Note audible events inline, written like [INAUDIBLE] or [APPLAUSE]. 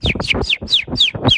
Thank [LAUGHS] you.